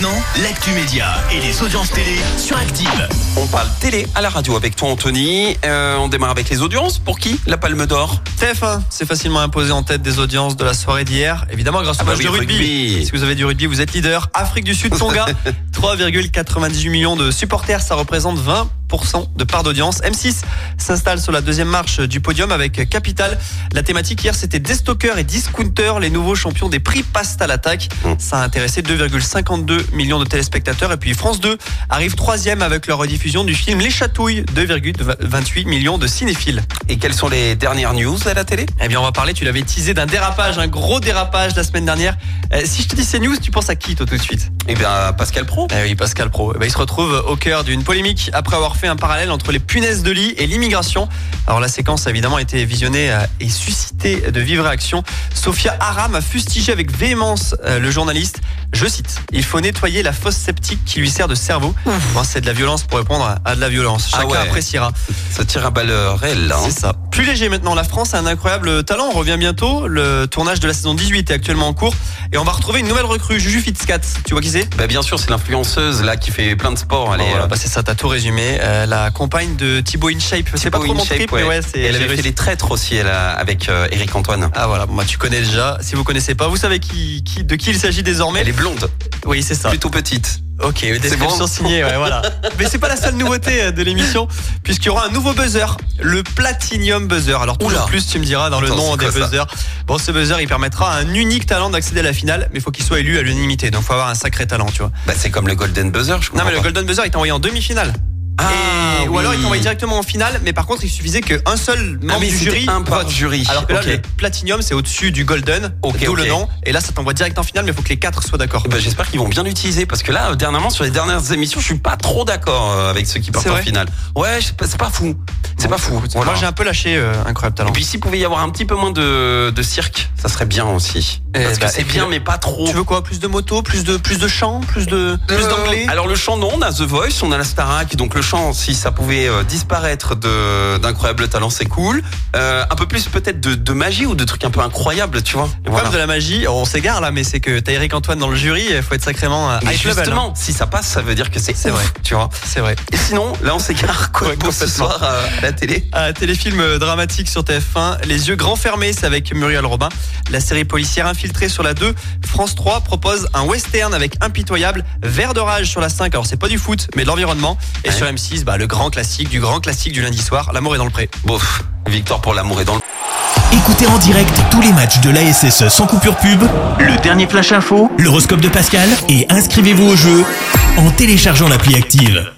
maintenant, l'actu média et les audiences télé sur Active. On parle télé à la radio avec toi Anthony. Euh, on démarre avec les audiences. Pour qui la Palme d'Or TF1 s'est facilement imposé en tête des audiences de la soirée d'hier. Évidemment grâce au Ah bah match oui, de rugby. rugby. Si vous avez du rugby, vous êtes leader. Afrique du Sud, Tonga, 3,98 millions de supporters, ça représente 20% de part d'audience. M6 s'installe sur la deuxième marche du podium avec Capital. La thématique hier, c'était Destocker et Discounter, les nouveaux champions des prix passent à l'attaque. Mm. Ça a intéressé 2,52 millions de téléspectateurs. Et puis France 2 arrive troisième avec leur rediffusion du film Les Chatouilles, 2,28 millions de cinéphiles. Et quelles sont les dernières news à la télé? Eh bien, on va parler, tu l'avais teasé, d'un dérapage, un gros dérapage la semaine dernière. Euh, si je te dis ces news, tu penses à qui, toi, tout de suite? Eh bien Pascal Pro. Eh oui, Pascal Pro. Eh ben, il se retrouve au cœur d'une polémique après avoir fait un parallèle entre les punaises de lit et l'immigration. Alors, la séquence a évidemment été visionnée euh, et suscité de vives réactions. Sophia Aram a fustigé avec véhémence euh, le journaliste. Je cite, il faut nettoyer la fosse septique qui lui sert de cerveau. Bon, c'est de la violence pour répondre à- de la violence. Ah Chacun ouais. appréciera. Ça tire à balles réelles là. hein. C'est ça. Plus léger maintenant, la France a un incroyable talent. On revient bientôt. Le tournage de la saison 18 est actuellement en cours. Et on va retrouver une nouvelle recrue, Juju Fitzcat. Tu vois qui c'est? Bah, bien sûr, c'est l'influenceuse là qui fait plein de sports. Elle est, voilà, euh, bah, c'est ça, t'as tout résumé. Euh, la compagne de Thibaut InShape. C'est pas trop mon trip, ouais. mais ouais, c'est. Elle avait fait les traîtres aussi elle a- avec euh, Eric Antoine. Ah voilà, bon, bah, tu connais déjà. Si vous connaissez pas, vous savez qui, qui, de qui il s'agit désormais. Elle est blonde, Oui, c'est ça. plutôt petite. Ok, description bon signée, ouais, voilà. Mais c'est pas la seule nouveauté euh, de l'émission, puisqu'il y aura un nouveau buzzer, le Platinum Buzzer. Alors Oula. plus, tu me diras dans le nom des buzzers. Bon, ce buzzer, il permettra à un unique talent d'accéder à la finale, mais il faut qu'il soit élu à l'unanimité. Donc, faut avoir un sacré talent, tu vois. Bah, c'est comme le Golden Buzzer, je Non, comprends mais le. Golden Buzzer, il t'a envoyé en demi-finale. Ah, Et- Ou alors il t'envoie directement en finale, mais par contre il suffisait qu'un seul membre Ah, mais du jury un par vote. jury. Alors que là le Platinum c'est au-dessus du Golden, Ok, d'où le nom. Et là ça t'envoie direct en finale, mais il faut que les quatre soient d'accord. Bah, J'espère qu'ils vont bien l'utiliser parce que là, dernièrement, sur les dernières émissions, je suis pas trop d'accord euh, avec ceux qui partent en finale. Ouais, c'est pas fou. C'est pas fou. Voilà. Moi j'ai un peu lâché euh, incroyable talent. Et puis s'il pouvait y avoir un petit peu moins de, de cirque, ça serait bien aussi. Eh Parce bah, que c'est et puis bien, mais pas trop. tu veux quoi Plus de motos, plus de plus de chants, plus de plus Euh, d'anglais? Alors le chant non, on a The Voice, on a la Starac, donc le chant si ça pouvait euh, disparaître de d'incroyable talent, c'est cool. Euh, un peu plus peut-être de, de magie ou de trucs un peu incroyables, tu vois. Le voilà. problème de la magie, on s'égare là, mais c'est que t'as Eric Antoine dans le jury, il faut être sacrément Mais high level. justement, hein. si ça passe, ça veut dire que c'est C'est vrai. tu vois. C'est vrai. Et sinon, là on s'égare quoi Ouais, pour ce soir à la télé. Un téléfilm dramatique sur TF1, Les yeux grands fermés, c'est avec Muriel Robin. La série policière infiltrée sur la 2. France 3 propose un western avec Impitoyable, Vert de rage sur la 5. Alors c'est pas du foot, mais de l'environnement. Et Ouais. sur M6, bah, le grand classique du grand classique du lundi soir, L'amour est dans le pré. Bof, victoire pour l'amour et dans le Écoutez en direct tous les matchs de l'ASSE sans coupure pub, le dernier flash info, l'horoscope de Pascal et inscrivez-vous au jeu en téléchargeant l'appli active.